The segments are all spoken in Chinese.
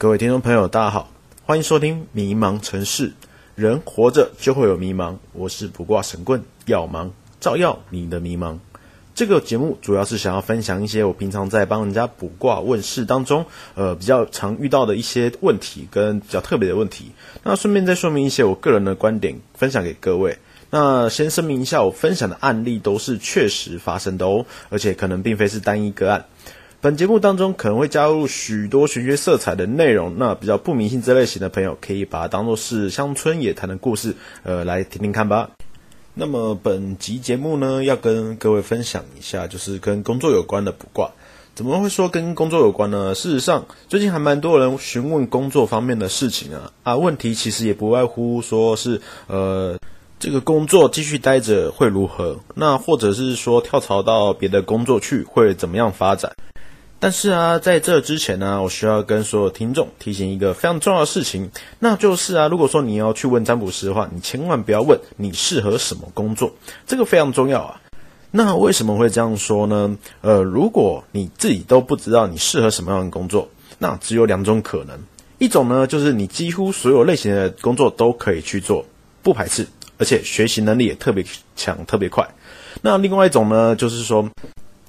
各位听众朋友，大家好，欢迎收听《迷茫城市》，人活着就会有迷茫。我是卜卦神棍，要忙照耀你的迷茫。这个节目主要是想要分享一些我平常在帮人家卜卦问事当中，呃，比较常遇到的一些问题跟比较特别的问题。那顺便再说明一些我个人的观点，分享给各位。那先声明一下，我分享的案例都是确实发生的哦，而且可能并非是单一个案。本节目当中可能会加入许多玄学色彩的内容，那比较不迷信这类型的朋友，可以把它当做是乡村野谈的故事，呃，来听听看吧。那么本集节目呢，要跟各位分享一下，就是跟工作有关的卜卦。怎么会说跟工作有关呢？事实上，最近还蛮多人询问工作方面的事情啊，啊，问题其实也不外乎说是，呃，这个工作继续待着会如何？那或者是说跳槽到别的工作去会怎么样发展？但是啊，在这之前呢，我需要跟所有听众提醒一个非常重要的事情，那就是啊，如果说你要去问占卜师的话，你千万不要问你适合什么工作，这个非常重要啊。那为什么会这样说呢？呃，如果你自己都不知道你适合什么样的工作，那只有两种可能，一种呢就是你几乎所有类型的工作都可以去做，不排斥，而且学习能力也特别强、特别快。那另外一种呢，就是说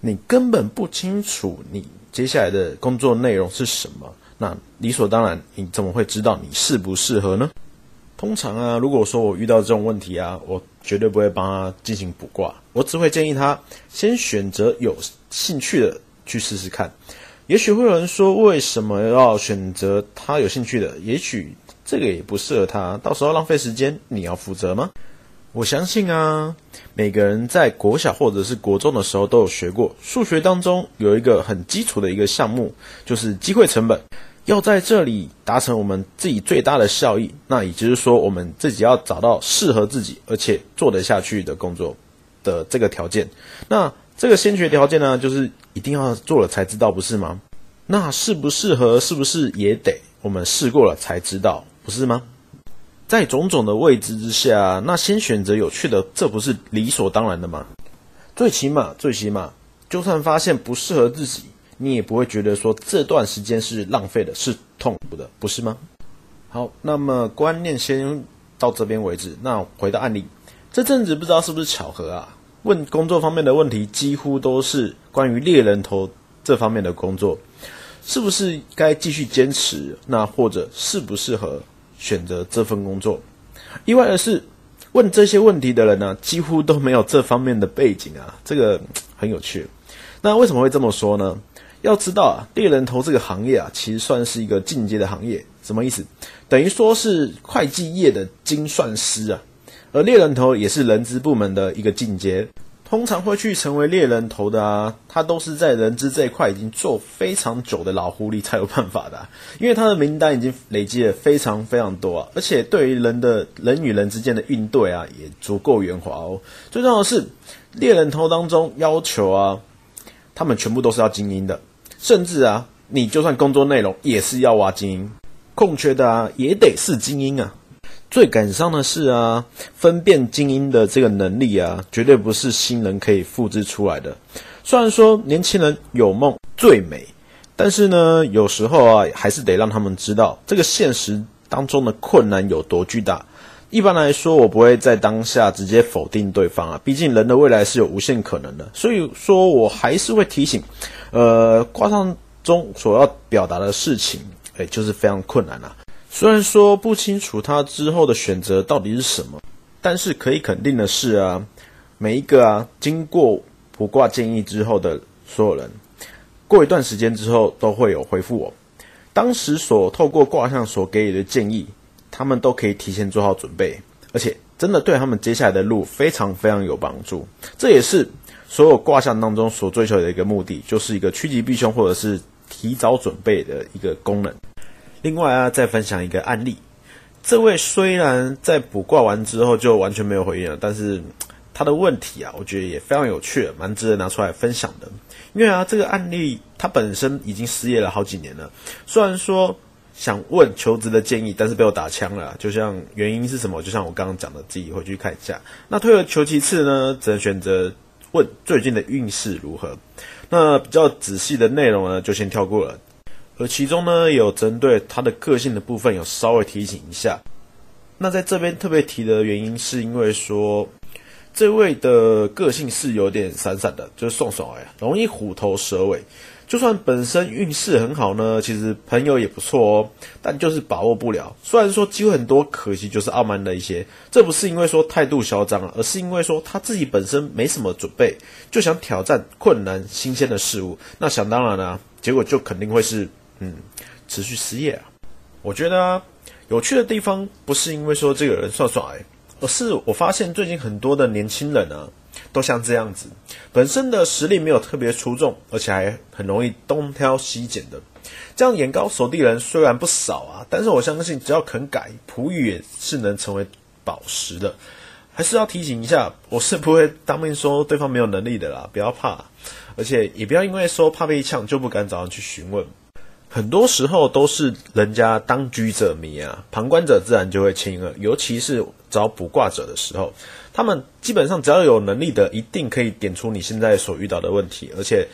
你根本不清楚你。接下来的工作内容是什么？那理所当然，你怎么会知道你适不适合呢？通常啊，如果说我遇到这种问题啊，我绝对不会帮他进行卜卦，我只会建议他先选择有兴趣的去试试看。也许会有人说，为什么要选择他有兴趣的？也许这个也不适合他，到时候浪费时间，你要负责吗？我相信啊，每个人在国小或者是国中的时候都有学过数学当中有一个很基础的一个项目，就是机会成本。要在这里达成我们自己最大的效益，那也就是说，我们自己要找到适合自己而且做得下去的工作的这个条件。那这个先决条件呢，就是一定要做了才知道，不是吗？那适不适合，是不是也得我们试过了才知道，不是吗？在种种的未知之下，那先选择有趣的，这不是理所当然的吗？最起码，最起码，就算发现不适合自己，你也不会觉得说这段时间是浪费的，是痛苦的，不是吗？好，那么观念先到这边为止。那回到案例，这阵子不知道是不是巧合啊？问工作方面的问题，几乎都是关于猎人头这方面的工作，是不是该继续坚持？那或者适不适合？选择这份工作，意外的是，问这些问题的人呢、几乎都没有这方面的背景啊，这个很有趣。那为什么会这么说呢？要知道啊，猎人头这个行业啊，其实算是一个进阶的行业。什么意思？等于说是会计业的精算师啊，而猎人头也是人资部门的一个进阶。通常会去成为猎人头的啊，他都是在人资这一块已经做非常久的老狐狸才有办法的，因为他的名单已经累积了非常非常多啊，而且对于人的人与人之间的应对啊，也足够圆滑哦。最重要的是，猎人头当中要求啊，他们全部都是要精英的，甚至啊，你就算工作内容也是要挖精英，空缺的啊也得是精英啊。最感伤的是啊，分辨精英的这个能力啊，绝对不是新人可以复制出来的。虽然说年轻人有梦最美，但是呢，有时候啊，还是得让他们知道这个现实当中的困难有多巨大。一般来说，我不会在当下直接否定对方啊，毕竟人的未来是有无限可能的。所以说我还是会提醒，呃，卦象中所要表达的事情，哎，就是非常困难啊。虽然说不清楚他之后的选择到底是什么，但是可以肯定的是啊，每一个啊经过卜卦建议之后的所有人，过一段时间之后都会有回复我。当时所透过卦象所给予的建议，他们都可以提前做好准备，而且真的对他们接下来的路非常非常有帮助。这也是所有卦象当中所追求的一个目的，就是一个趋吉避凶或者是提早准备的一个功能。另外啊，再分享一个案例。这位虽然在卜卦完之后就完全没有回应了，但是他的问题啊，我觉得也非常有趣，蛮值得拿出来分享的。因为啊，这个案例他本身已经失业了好几年了。虽然说想问求职的建议，但是被我打枪了。就像原因是什么？就像我刚刚讲的，自己回去看一下。那退而求其次呢，只能选择问最近的运势如何。那比较仔细的内容呢，就先跳过了。而其中呢，有针对他的个性的部分有稍微提醒一下。那在这边特别提的原因，是因为说这位的个性是有点散散的，就是送爽哎，容易虎头蛇尾。就算本身运势很好呢，其实朋友也不错哦，但就是把握不了。虽然说机会很多，可惜就是傲慢了一些。这不是因为说态度嚣张，而是因为说他自己本身没什么准备，就想挑战困难、新鲜的事物。那想当然啦、结果就肯定会是嗯，持续失业啊。我觉得啊，有趣的地方不是因为说这个人算耍哎，而是我发现最近很多的年轻人啊。都像这样子，本身的实力没有特别出众，而且还很容易东挑西拣的。这样眼高手低人虽然不少啊，但是我相信只要肯改，璞玉也是能成为宝石的。还是要提醒一下，我是不会当面说对方没有能力的啦，不要怕，而且也不要因为说怕被呛就不敢找人去询问。很多时候都是人家当局者迷啊，旁观者自然就会轻了，尤其是找卜卦者的时候。他们基本上只要有能力的，一定可以点出你现在所遇到的问题，而且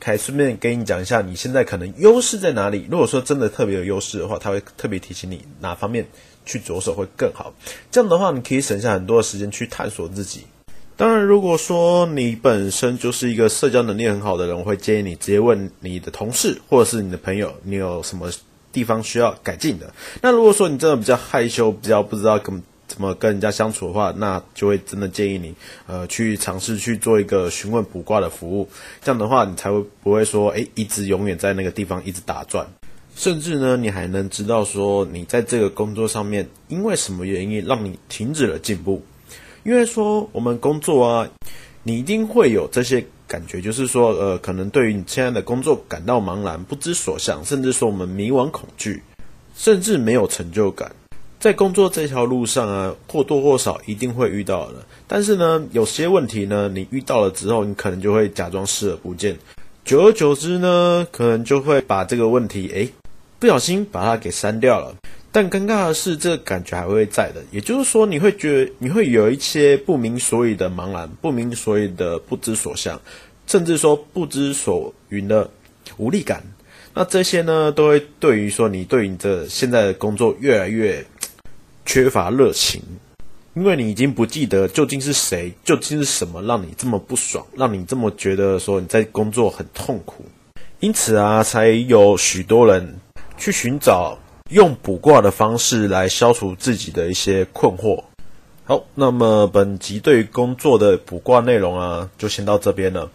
还顺便跟你讲一下你现在可能优势在哪里。如果说真的特别有优势的话，他会特别提醒你哪方面去着手会更好。这样的话，你可以省下很多的时间去探索自己。当然，如果说你本身就是一个社交能力很好的人，我会建议你直接问你的同事或者是你的朋友，你有什么地方需要改进的。那如果说你真的比较害羞，比较不知道怎么。怎么跟人家相处的话，那就会真的建议你，呃，去尝试去做一个询问卜卦的服务。这样的话，你才会不会说，诶，一直永远在那个地方一直打转。甚至呢，你还能知道说，你在这个工作上面，因为什么原因让你停止了进步。因为说我们工作啊，你一定会有这些感觉，就是说，呃，可能对于你现在的工作感到茫然、不知所向，甚至说我们迷惘、恐惧，甚至没有成就感。在工作这条路上啊，或多或少一定会遇到的。但是呢，有些问题呢，你遇到了之后，你可能就会假装视而不见。久而久之呢，可能就会把这个问题，诶，不小心把它给删掉了。但尴尬的是，这个感觉还会在的。也就是说，你会觉得你会有一些不明所以的茫然，不明所以的不知所向，甚至说不知所云的无力感。那这些呢，都会对于说你对你的现在的工作越来越。缺乏热情，因为你已经不记得究竟是谁，究竟是什么让你这么不爽，让你这么觉得说你在工作很痛苦。因此啊，才有许多人去寻找用卜卦的方式来消除自己的一些困惑。好，那么本集对于工作的卜卦内容啊，就先到这边了。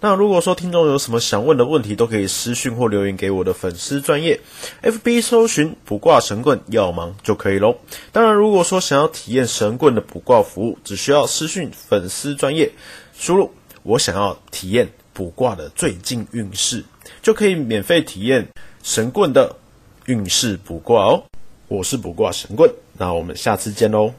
那如果说听众有什么想问的问题，都可以私讯或留言给我的粉丝专业，FB 搜寻卜卦神棍要忙就可以喽。当然，如果说想要体验神棍的卜卦服务，只需要私讯粉丝专业，输入我想要体验卜卦的最近运势，就可以免费体验神棍的运势卜卦哦。我是卜卦神棍，那我们下次见喽。